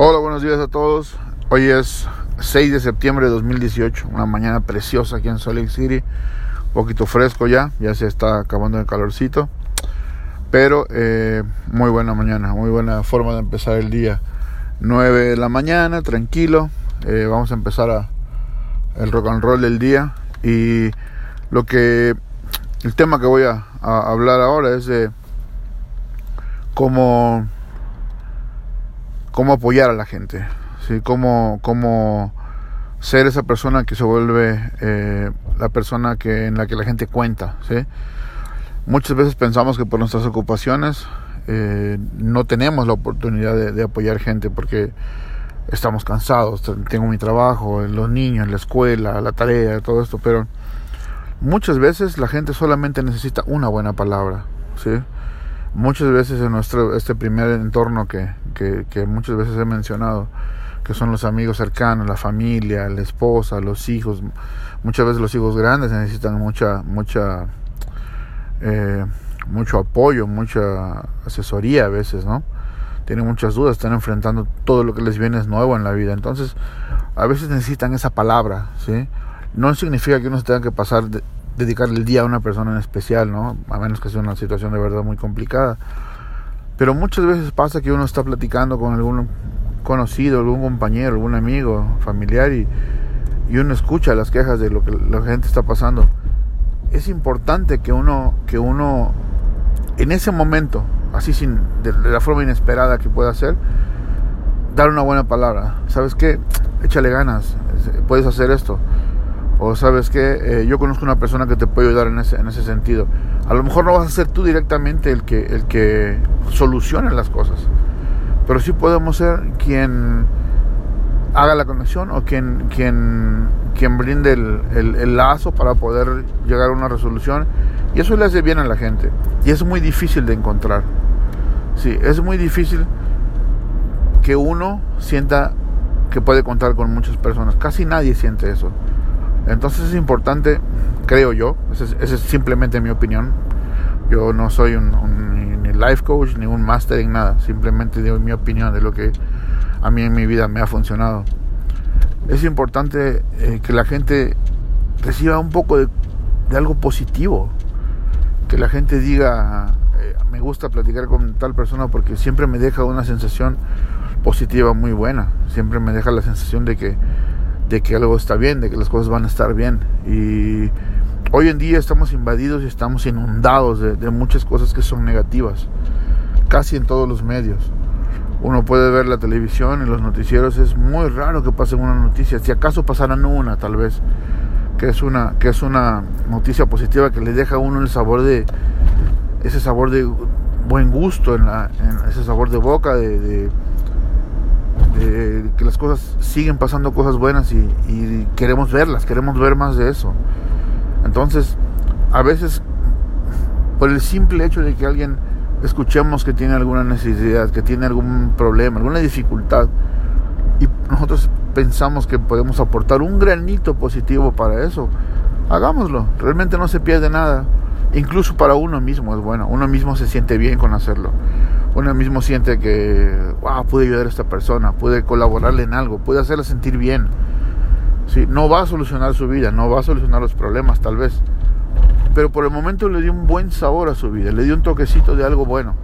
Hola, buenos días a todos. Hoy es 6 de septiembre de 2018, una mañana preciosa aquí en Salt City. Un poquito fresco ya, ya se está acabando el calorcito. Pero eh, muy buena mañana, muy buena forma de empezar el día. 9 de la mañana, tranquilo. Eh, vamos a empezar el rock and roll del día. Y lo que el tema que voy a, a hablar ahora es de cómo cómo apoyar a la gente, ¿sí? cómo, cómo ser esa persona que se vuelve eh, la persona que, en la que la gente cuenta. ¿sí? Muchas veces pensamos que por nuestras ocupaciones eh, no tenemos la oportunidad de, apoyar gente porque estamos cansados, tengo mi trabajo, los niños, la escuela, la tarea, todo esto, pero muchas veces la gente solamente necesita una buena palabra. ¿sí? muchas veces en nuestro este primer entorno que, que, muchas veces he mencionado que son los amigos cercanos la familia la esposa los hijos muchas veces los hijos grandes necesitan mucha mucha eh, mucho apoyo mucha asesoría a veces no tienen muchas dudas están enfrentando todo lo que les viene es nuevo en la vida entonces a veces necesitan esa palabra sí no significa que uno se tenga que pasar de, dedicarle el día a una persona en especial, ¿no? A menos que sea una situación de verdad muy complicada. Pero muchas veces pasa que uno está platicando con algún conocido, algún compañero, algún amigo, familiar y, uno escucha las quejas de lo que la gente está pasando. Es importante que uno, que uno en ese momento, así sin, de, la forma inesperada que pueda ser, dar una buena palabra. ¿Sabes qué? Échale ganas, puedes hacer esto o sabes que eh, yo conozco una persona que te puede ayudar en ese, en ese sentido. A lo mejor no vas a ser tú directamente el que, el que solucione las cosas, pero sí podemos ser quien haga la conexión o quien, quien, quien brinde el, el, lazo para poder llegar a una resolución. Y eso le hace bien a la gente. Y es muy difícil de encontrar. Sí, es muy difícil que uno sienta que puede contar con muchas personas. Casi nadie siente eso. Entonces es importante, creo yo, esa es, simplemente mi opinión. Yo no soy un, ni life coach ni un master en nada, simplemente digo mi opinión de lo que a mí en mi vida me ha funcionado. Es importante eh, que la gente reciba un poco de, algo positivo, que la gente diga, eh, me gusta platicar con tal persona porque siempre me deja una sensación positiva muy buena, siempre me deja la sensación de que de que algo está bien, de que las cosas van a estar bien. Y hoy en día estamos invadidos y estamos inundados de, muchas cosas que son negativas, casi en todos los medios. Uno puede ver la televisión y los noticieros, es muy raro que pasen una noticia, si acaso pasaran una tal vez, que es una, que es una noticia positiva que le deja a uno el sabor de, ese sabor de buen gusto, en, la, ese sabor de boca, de que las cosas siguen pasando cosas buenas y, queremos verlas, queremos ver más de eso. Entonces, a veces, por el simple hecho de que alguien escuchemos que tiene alguna necesidad, que tiene algún problema, alguna dificultad, y nosotros pensamos que podemos aportar un granito positivo para eso, hagámoslo. Realmente no se pierde nada. Incluso para uno mismo es bueno. Uno mismo se siente bien con hacerlo uno mismo siente que, wow, pude ayudar a esta persona, pude colaborarle en algo, pude hacerla sentir bien. ¿Sí? No va a solucionar su vida, no va a solucionar los problemas tal vez, pero por el momento le dio un buen sabor a su vida, le dio un toquecito de algo bueno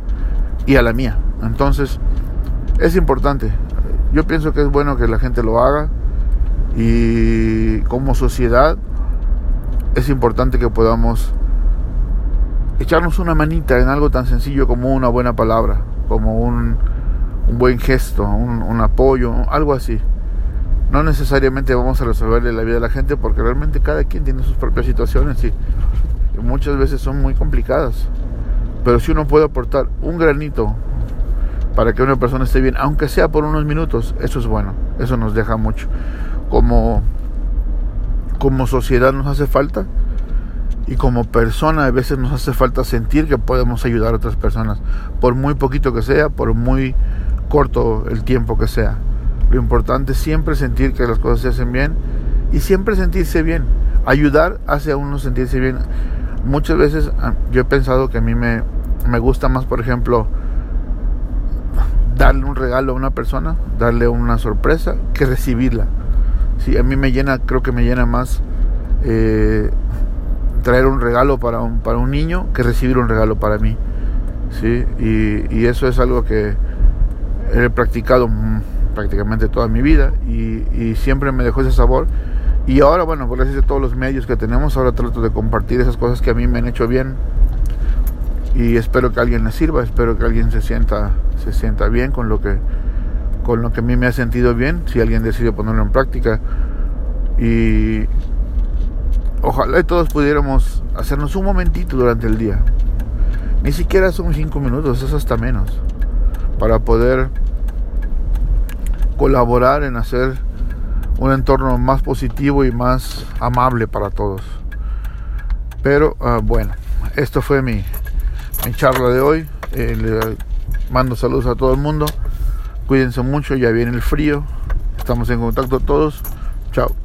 y a la mía. Entonces, es importante. Yo pienso que es bueno que la gente lo haga y como sociedad es importante que podamos echarnos una manita en algo tan sencillo como una buena palabra, como un, un buen gesto, un, apoyo, algo así. No necesariamente vamos a resolverle la vida a la gente porque realmente cada quien tiene sus propias situaciones y, muchas veces son muy complicadas. Pero si uno puede aportar un granito para que una persona esté bien, aunque sea por unos minutos, eso es bueno, eso nos deja mucho. Como, como sociedad nos hace falta y como persona a veces nos hace falta sentir que podemos ayudar a otras personas, por muy poquito que sea, por muy corto el tiempo que sea. Lo importante es siempre sentir que las cosas se hacen bien y siempre sentirse bien. Ayudar hace a uno sentirse bien. Muchas veces ah, yo he pensado que a mí me, me gusta más, por ejemplo, darle un regalo a una persona, darle una sorpresa, que recibirla. Sí, a mí me llena, creo que me llena más eh, traer un regalo para un, para un niño que recibir un regalo para mí. ¿sí? Y, eso es algo que he practicado prácticamente toda mi vida y, siempre me dejó ese sabor. Y ahora, bueno, gracias a todos los medios que tenemos, ahora trato de compartir esas cosas que a mí me han hecho bien y espero que a alguien le sirva, espero que alguien se sienta, se sienta bien con lo que con lo que a mí me ha sentido bien, si alguien decide ponerlo en práctica. Y ojalá todos pudiéramos hacernos un momentito durante el día. Ni siquiera son cinco minutos, es hasta menos. Para poder colaborar en hacer un entorno más positivo y más amable para todos. Pero ah, bueno, esto fue mi, mi charla de hoy. Eh, le mando saludos a todo el mundo. Cuídense mucho, ya viene el frío. Estamos en contacto todos. Chao.